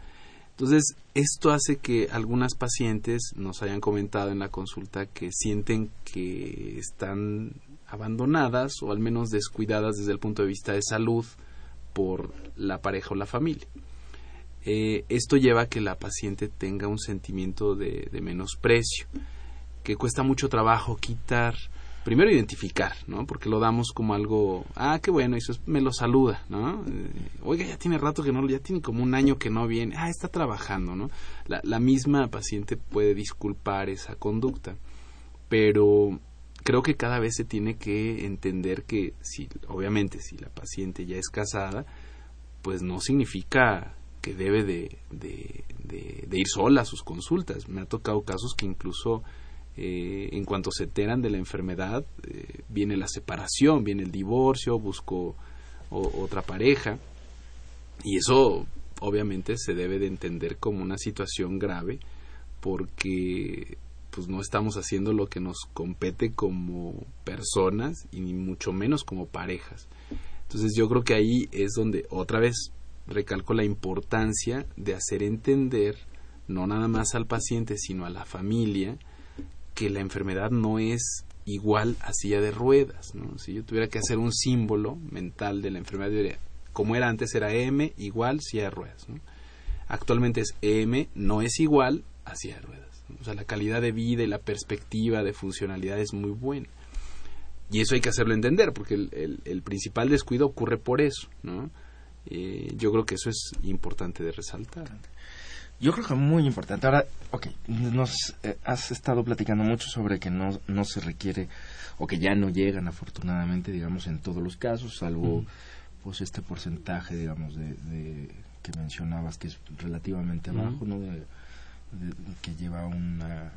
Entonces, esto hace que algunas pacientes nos hayan comentado en la consulta que sienten que están abandonadas o al menos descuidadas desde el punto de vista de salud por la pareja o la familia. Eh, esto lleva a que la paciente tenga un sentimiento de, menosprecio, que cuesta mucho trabajo quitar, primero identificar, ¿no? Porque lo damos como algo, ah, qué bueno, eso me lo saluda, ¿no? Eh, oiga, ya tiene rato que no, ya tiene como un año que no viene, ah, está trabajando, ¿no? La misma paciente puede disculpar esa conducta, pero creo que cada vez se tiene que entender que, si, obviamente, si la paciente ya es casada, pues no significa que debe de, de, ir sola a sus consultas. Me ha tocado casos que incluso eh, en cuanto se enteran de la enfermedad, eh, viene la separación, viene el divorcio, busco otra pareja. Y eso obviamente se debe de entender como una situación grave porque pues no estamos haciendo lo que nos compete como personas y ni mucho menos como parejas. Entonces yo creo que ahí es donde otra vez recalco la importancia de hacer entender no nada más al paciente sino a la familia que la enfermedad no es igual a silla de ruedas. ¿no? Si yo tuviera que hacer un símbolo mental de la enfermedad, diría, como era antes, era M igual silla de ruedas. Actualmente es M no es igual a silla de ruedas. O sea, la calidad de vida y la perspectiva de funcionalidad es muy buena. Y eso hay que hacerlo entender, porque el, principal descuido ocurre por eso. ¿no? Eh, yo creo que eso es importante de resaltar. Yo creo que es muy importante. Ahora, ok, nos eh, has estado platicando mucho sobre que no, no se requiere o que ya no llegan afortunadamente, digamos, en todos los casos, salvo pues este porcentaje, digamos, de, que mencionabas que es relativamente bajo, ¿no? De, que lleva una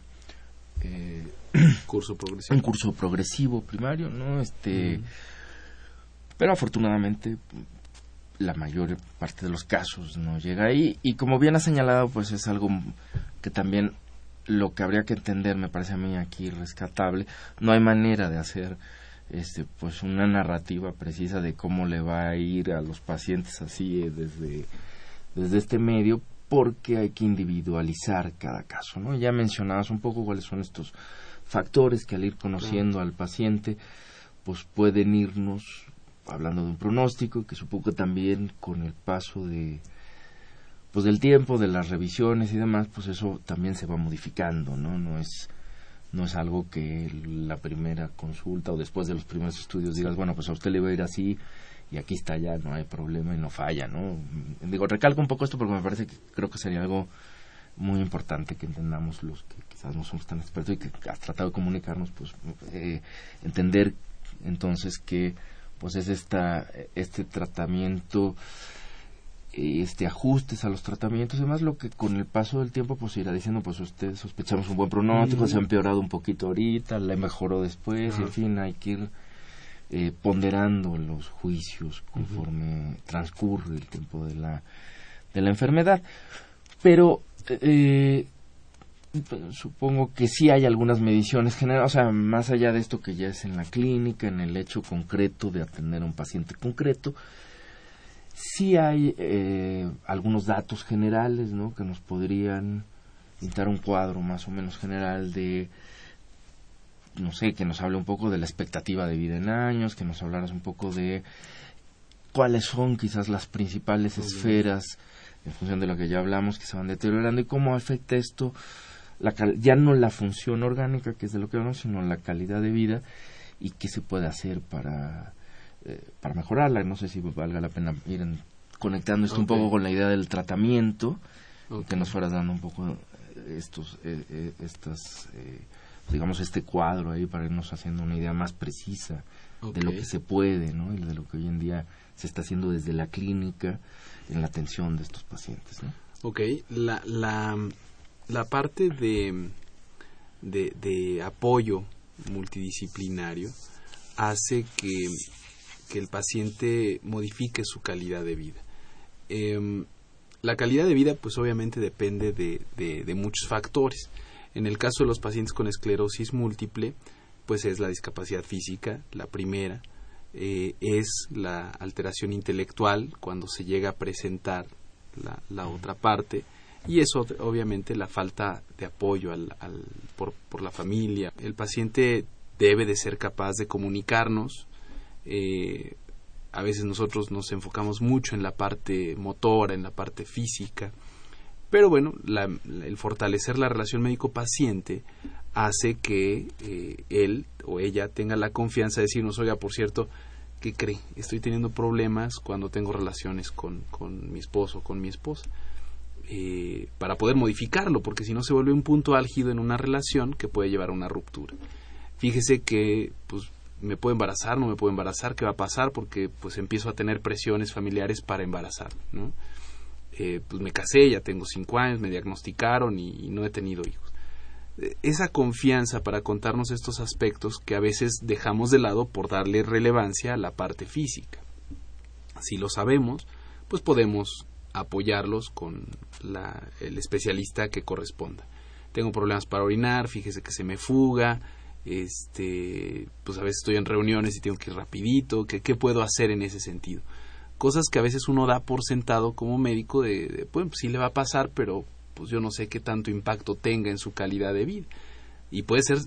eh, curso progresivo. un curso progresivo primario, ¿no? Este, pero afortunadamente la mayor parte de los casos no llega ahí y como bien ha señalado pues es algo que también lo que habría que entender me parece a mí aquí rescatable no hay manera de hacer este pues una narrativa precisa de cómo le va a ir a los pacientes así eh, desde desde este medio porque hay que individualizar cada caso no ya mencionabas un poco cuáles son estos factores que al ir conociendo al paciente pues pueden irnos hablando de un pronóstico que supongo que también con el paso de pues del tiempo de las revisiones y demás pues eso también se va modificando no no es no es algo que la primera consulta o después de los primeros estudios digas bueno pues a usted le va a ir así y aquí está ya no hay problema y no falla no digo recalco un poco esto porque me parece que creo que sería algo muy importante que entendamos los que quizás no somos tan expertos y que has tratado de comunicarnos pues eh, entender entonces que pues es esta, este tratamiento este ajustes a los tratamientos además lo que con el paso del tiempo pues irá diciendo pues usted sospechamos un buen pronóstico se ha empeorado un poquito ahorita le mejoró después y en fin hay que ir eh, ponderando los juicios conforme transcurre el tiempo de la de la enfermedad pero eh, supongo que sí hay algunas mediciones generales, o sea, más allá de esto que ya es en la clínica, en el hecho concreto de atender a un paciente concreto, sí hay eh, algunos datos generales, ¿no? Que nos podrían pintar un cuadro más o menos general de no sé, que nos hable un poco de la expectativa de vida en años, que nos hablaras un poco de cuáles son quizás las principales esferas en función de lo que ya hablamos que se van deteriorando y cómo afecta esto la ya no la función orgánica que es de lo que hablamos sino la calidad de vida y qué se puede hacer para eh, para mejorarla. No sé si valga la pena ir conectando esto un poco con la idea del tratamiento que nos fueras dando un poco estos eh, estas digamos este cuadro ahí para irnos haciendo una idea más precisa de lo que se puede no y de lo que hoy en día se está haciendo desde la clínica en la atención de estos pacientes. ¿no? Ok, la, la, la parte de, de, apoyo multidisciplinario hace que, que, el paciente modifique su calidad de vida. Em, la calidad de vida, pues obviamente depende de, de, de, muchos factores. En el caso de los pacientes con esclerosis múltiple, pues es la discapacidad física, la primera, eh, es la alteración intelectual cuando se llega a presentar la, otra parte y eso obviamente la falta de apoyo al, por, por, la familia. El paciente debe de ser capaz de comunicarnos. Eh, a veces nosotros nos enfocamos mucho en la parte motora, en la parte física, pero bueno, el fortalecer la relación médico-paciente hace que eh, él o ella tenga la confianza de decirnos, oiga, por cierto, ¿qué cree? Estoy teniendo problemas cuando tengo relaciones con, con mi esposo o con mi esposa. Eh, para poder modificarlo, porque si no se vuelve un punto álgido en una relación que puede llevar a una ruptura. Fíjese que pues me puedo embarazar, no me puedo embarazar, ¿qué va a pasar? Porque pues empiezo a tener presiones familiares para embarazar, ¿no? Eh, pues me casé, ya tengo cinco años, me diagnosticaron y no he tenido hijos esa confianza para contarnos estos aspectos que a veces dejamos de lado por darle relevancia a la parte física. Si lo sabemos, pues podemos apoyarlos con el especialista que corresponda. Tengo problemas para orinar, fíjese que se me fuga, este, pues a veces estoy en reuniones y tengo que ir rapidito, ¿qué, qué puedo hacer en ese sentido? Cosas que a veces uno da por sentado como médico de, de pues sí le va a pasar, pero pues yo no sé qué tanto impacto tenga en su calidad de vida. Y puede ser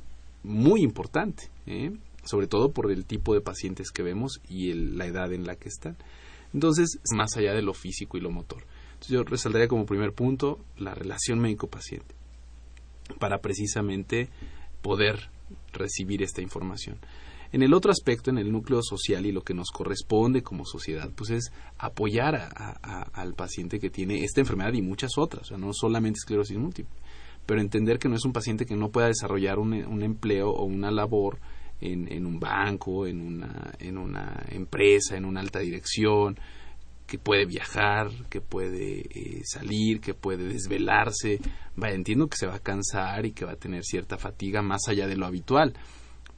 muy importante, ¿eh? sobre todo por el tipo de pacientes que vemos y la edad en la que están. Entonces, más allá de lo físico y lo motor. Yo resaltaría como primer punto la relación médico-paciente para precisamente poder recibir esta información. En el otro aspecto, en el núcleo social y lo que nos corresponde como sociedad, pues es apoyar al paciente que tiene esta enfermedad y muchas otras, o sea, no solamente esclerosis múltiple, pero entender que no es un paciente que no pueda desarrollar un, empleo o una labor en, un banco, en una, en una empresa, en una alta dirección, que puede viajar, que puede eh, salir, que puede desvelarse. Vaya, entiendo que se va a cansar y que va a tener cierta fatiga más allá de lo habitual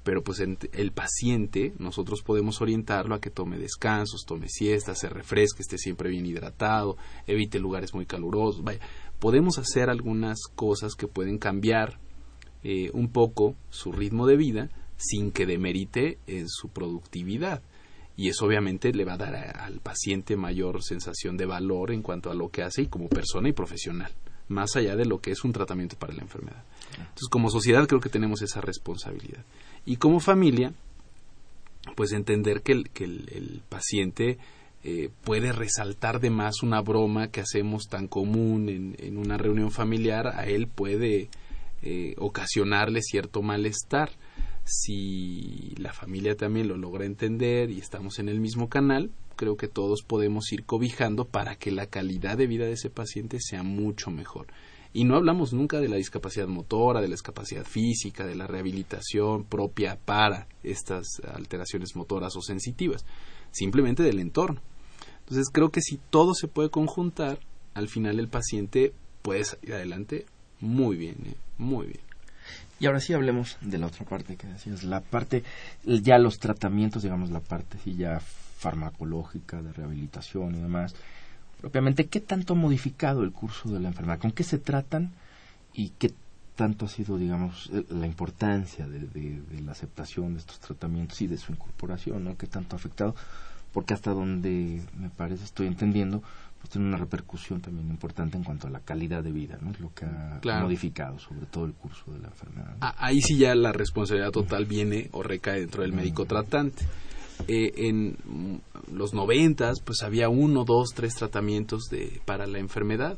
pero pues el paciente nosotros podemos orientarlo a que tome descansos, tome siestas, se refresque, esté siempre bien hidratado, evite lugares muy calurosos. Vaya, podemos hacer algunas cosas que pueden cambiar eh, un poco su ritmo de vida sin que demerite en su productividad. Y eso obviamente le va a dar al paciente mayor sensación de valor en cuanto a lo que hace y como persona y profesional, más allá de lo que es un tratamiento para la enfermedad. Entonces, como sociedad creo que tenemos esa responsabilidad. Y como familia, pues entender que el, que el, paciente eh, puede resaltar de más una broma que hacemos tan común en, en una reunión familiar, a él puede eh, ocasionarle cierto malestar. Si la familia también lo logra entender y estamos en el mismo canal, creo que todos podemos ir cobijando para que la calidad de vida de ese paciente sea mucho mejor. Y no hablamos nunca de la discapacidad motora, de la discapacidad física, de la rehabilitación propia para estas alteraciones motoras o sensitivas, simplemente del entorno. Entonces creo que si todo se puede conjuntar, al final el paciente puede salir adelante muy bien, ¿eh? muy bien. Y ahora sí hablemos de la otra parte que decías, la parte, ya los tratamientos, digamos, la parte sí ya farmacológica, de rehabilitación y demás propiamente, ¿qué tanto ha modificado el curso de la enfermedad? ¿Con qué se tratan y qué tanto ha sido, digamos, eh, la importancia de, la aceptación de estos tratamientos y de su incorporación, ¿no? ¿Qué tanto ha afectado? Porque hasta donde me parece, estoy entendiendo, pues tiene una repercusión también importante en cuanto a la calidad de vida, ¿no? Es lo que ha modificado sobre todo el curso de la enfermedad. Ahí sí ya la responsabilidad total viene o recae dentro del médico tratante. Eh, en los noventas, pues había uno, dos, tres tratamientos de, para la enfermedad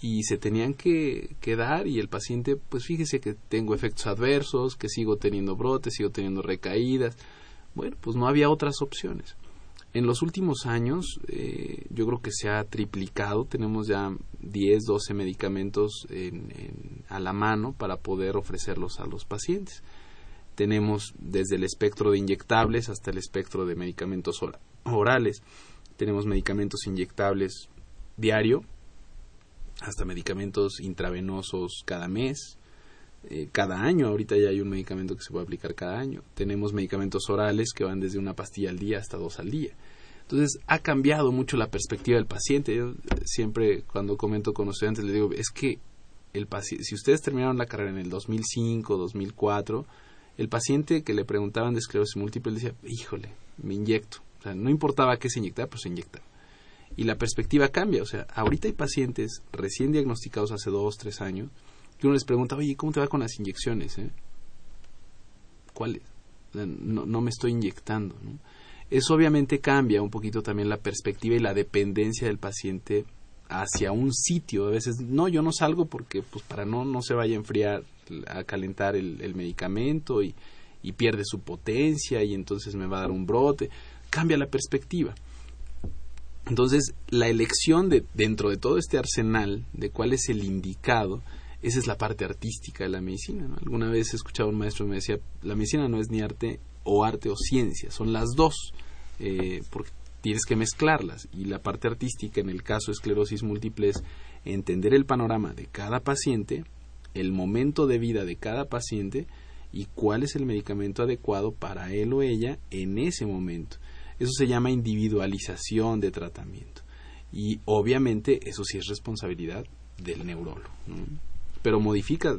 y se tenían que, dar y el paciente, pues fíjese que tengo efectos adversos, que sigo teniendo brotes, sigo teniendo recaídas. Bueno, pues no había otras opciones. En los últimos años, eh, yo creo que se ha triplicado. Tenemos ya 10, 12 medicamentos a la mano para poder ofrecerlos a los pacientes. Tenemos desde el espectro de inyectables hasta el espectro de medicamentos orales. Tenemos medicamentos inyectables diario, hasta medicamentos intravenosos cada mes, eh, cada año. Ahorita ya hay un medicamento que se puede aplicar cada año. Tenemos medicamentos orales que van desde una pastilla al día hasta dos al día. Entonces ha cambiado mucho la perspectiva del paciente. Yo eh, siempre cuando comento con estudiantes les digo, es que el si ustedes terminaron la carrera en el 2005, 2004, el paciente que le preguntaban de esclerosis múltiple decía, híjole, me inyecto. O sea, no importaba qué se inyectaba, pues se inyecta. Y la perspectiva cambia. O sea, ahorita hay pacientes recién diagnosticados hace dos, tres años, que uno les pregunta, oye, ¿cómo te va con las inyecciones? Eh? ¿Cuáles? No, no me estoy inyectando. Eso obviamente cambia un poquito también la perspectiva y la dependencia del paciente hacia un sitio. A veces, no, yo no salgo porque, pues, para no, no se vaya a enfriar, a calentar el, medicamento y, y, pierde su potencia y entonces me va a dar un brote. Cambia la perspectiva. Entonces, la elección de, dentro de todo este arsenal de cuál es el indicado, esa es la parte artística de la medicina. Alguna vez he escuchado a un maestro que me decía, la medicina no es ni arte o arte o ciencia, son las dos, eh, porque tienes que mezclarlas. Y la parte artística, en el caso de esclerosis múltiple, es entender el panorama de cada paciente, el momento de vida de cada paciente y cuál es el medicamento adecuado para él o ella en ese momento. Eso se llama individualización de tratamiento. Y obviamente eso sí es responsabilidad del neurólogo. Pero modifica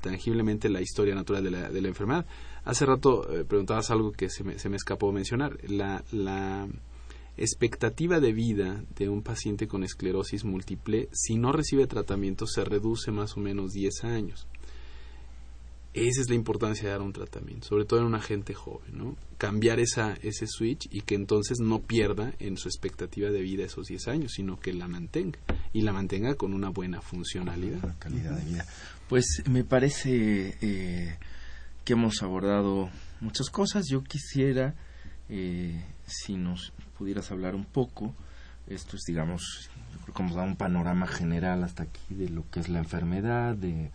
tangiblemente la historia natural de la, de la enfermedad. Hace rato eh, preguntabas algo que se me, se me escapó mencionar. La, la expectativa de vida de un paciente con esclerosis múltiple, si no recibe tratamiento, se reduce más o menos 10 años. Esa es la importancia de dar un tratamiento, sobre todo en una gente joven, ¿no? Cambiar esa, ese switch y que entonces no pierda en su expectativa de vida esos 10 años, sino que la mantenga y la mantenga con una buena funcionalidad. Una calidad de vida. Pues me parece eh, que hemos abordado muchas cosas. Yo quisiera, eh, si nos pudieras hablar un poco, esto es, digamos, yo creo que hemos dado un panorama general hasta aquí de lo que es la enfermedad, de,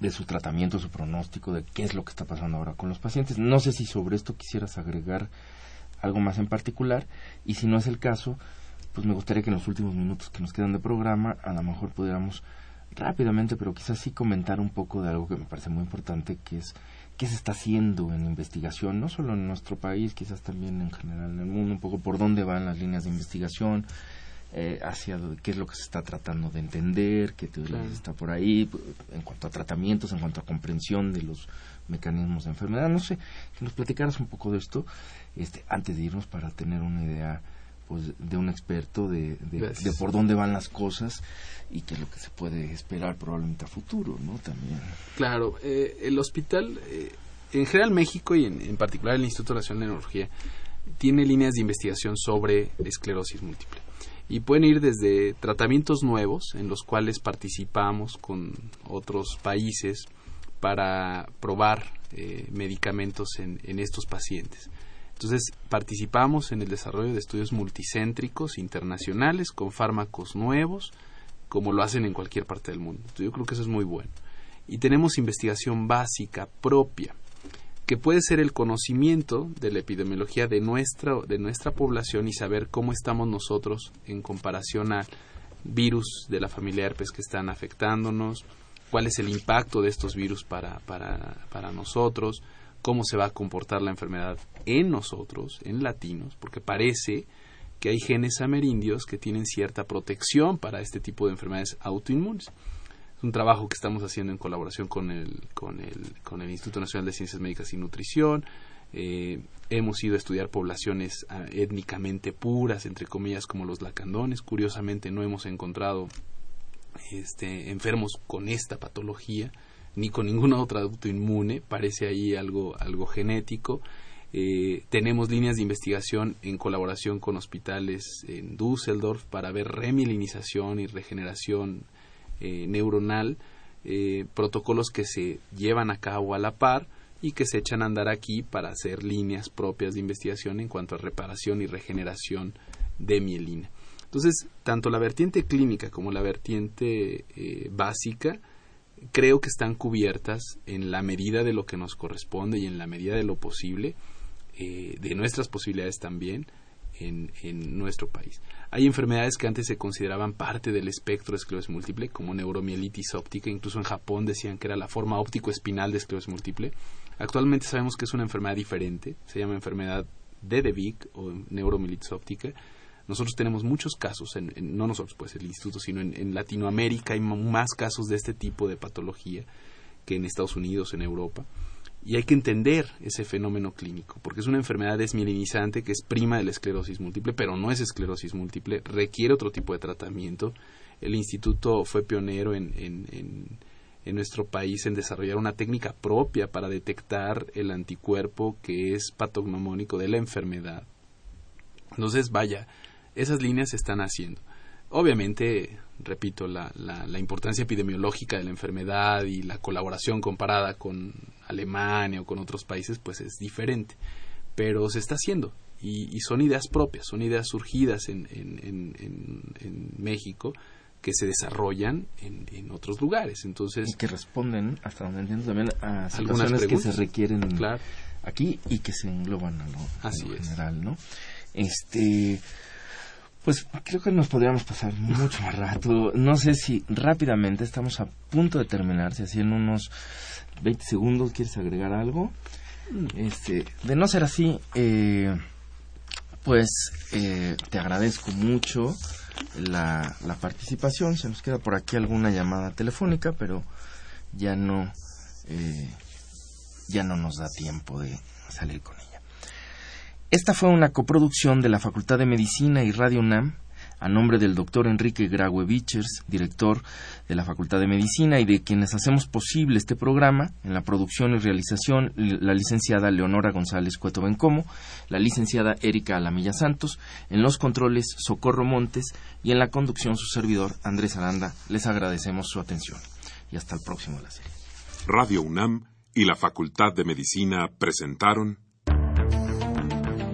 de su tratamiento, su pronóstico, de qué es lo que está pasando ahora con los pacientes. No sé si sobre esto quisieras agregar algo más en particular y si no es el caso, pues me gustaría que en los últimos minutos que nos quedan de programa a lo mejor pudiéramos rápidamente, pero quizás sí comentar un poco de algo que me parece muy importante, que es qué se está haciendo en investigación, no solo en nuestro país, quizás también en general en el mundo, un poco por dónde van las líneas de investigación, eh, hacia qué es lo que se está tratando de entender, qué teoría está por ahí, en cuanto a tratamientos, en cuanto a comprensión de los mecanismos de enfermedad. No sé, que nos platicaras un poco de esto este, antes de irnos para tener una idea pues, de un experto de, de, por dónde van las cosas y qué es lo que se puede esperar probablemente a futuro, ¿no? También. Claro, eh, el hospital, eh, en general México y en, particular el Instituto Nacional de Neurología, tiene líneas de investigación sobre esclerosis múltiple. Y pueden ir desde tratamientos nuevos, en los cuales participamos con otros países para probar eh, medicamentos en, en estos pacientes entonces, participamos en el desarrollo de estudios multicéntricos internacionales con fármacos nuevos, como lo hacen en cualquier parte del mundo. yo creo que eso es muy bueno. Y tenemos investigación básica propia, que puede ser el conocimiento de la epidemiología de nuestra, de nuestra población y saber cómo estamos nosotros en comparación a virus de la familia herpes que están afectándonos, cuál es el impacto de estos virus para, para, para nosotros, cómo se va a comportar la enfermedad en nosotros, en latinos, porque parece que hay genes amerindios que tienen cierta protección para este tipo de enfermedades autoinmunes. Es un trabajo que estamos haciendo en colaboración con el, Instituto Nacional de Ciencias Médicas y Nutrición. Eh, hemos ido a estudiar poblaciones ah, étnicamente puras, entre comillas, como los lacandones. Curiosamente no hemos encontrado este, enfermos con esta patología, ni con ningún otro adulto inmune, parece ahí algo, algo genético. Eh, tenemos líneas de investigación en colaboración con hospitales en Düsseldorf para ver remilinización y regeneración eh, neuronal, eh, protocolos que se llevan a cabo a la par y que se echan a andar aquí para hacer líneas propias de investigación en cuanto a reparación y regeneración de mielina. Entonces, tanto la vertiente clínica como la vertiente básica creo que están cubiertas en la medida de lo que nos corresponde y en la medida de lo posible eh, de nuestras posibilidades también en, en, nuestro país. Hay enfermedades que antes se consideraban parte del espectro de esclerosis múltiple, como neuromielitis óptica, incluso en Japón decían que era la forma óptico-espinal de esclerosis múltiple. Actualmente sabemos que es una enfermedad diferente, se llama enfermedad de De Vic o neuromielitis óptica. Nosotros tenemos muchos casos, en, no nosotros, pues el instituto, sino en, Latinoamérica hay más casos de este tipo de patología que en Estados Unidos, en Europa y hay que entender ese fenómeno clínico, porque es una enfermedad desmielinizante que es prima de la esclerosis múltiple, pero no es esclerosis múltiple, requiere otro tipo de tratamiento. El instituto fue pionero en, nuestro país en desarrollar una técnica propia para detectar el anticuerpo que es patognomónico de la enfermedad. Entonces, vaya, esas líneas se están haciendo. Obviamente, repito, la, la, importancia epidemiológica de la enfermedad y la colaboración comparada con Alemania o con otros países, pues es diferente. Pero se está haciendo y, son ideas propias, son ideas surgidas en, en, México que se desarrollan en, otros lugares. Entonces, y que responden, hasta donde entiendo también, a situaciones que se requieren aquí y que se engloban a lo, general, ¿no? Este, pues creo que nos podríamos pasar mucho más rato. No sé si rápidamente estamos a punto de terminar, si así en unos 20 segundos quieres agregar algo. Este, de no ser así, eh, pues eh, te agradezco mucho la, la participación. Se nos queda por aquí alguna llamada telefónica, pero ya no, eh, ya no nos da tiempo de salir con ella. Esta fue una coproducción de la Facultad de Medicina y Radio UNAM a nombre del doctor Enrique Graue Vichers, director de la Facultad de Medicina, y de quienes hacemos posible este programa, en la producción y realización, la licenciada Leonora González Cueto Bencomo, la licenciada Erika Alamilla Santos, en los controles Socorro Montes y en la conducción su servidor Andrés Aranda. Les agradecemos su atención y hasta el próximo la serie. Radio UNAM y la Facultad de Medicina presentaron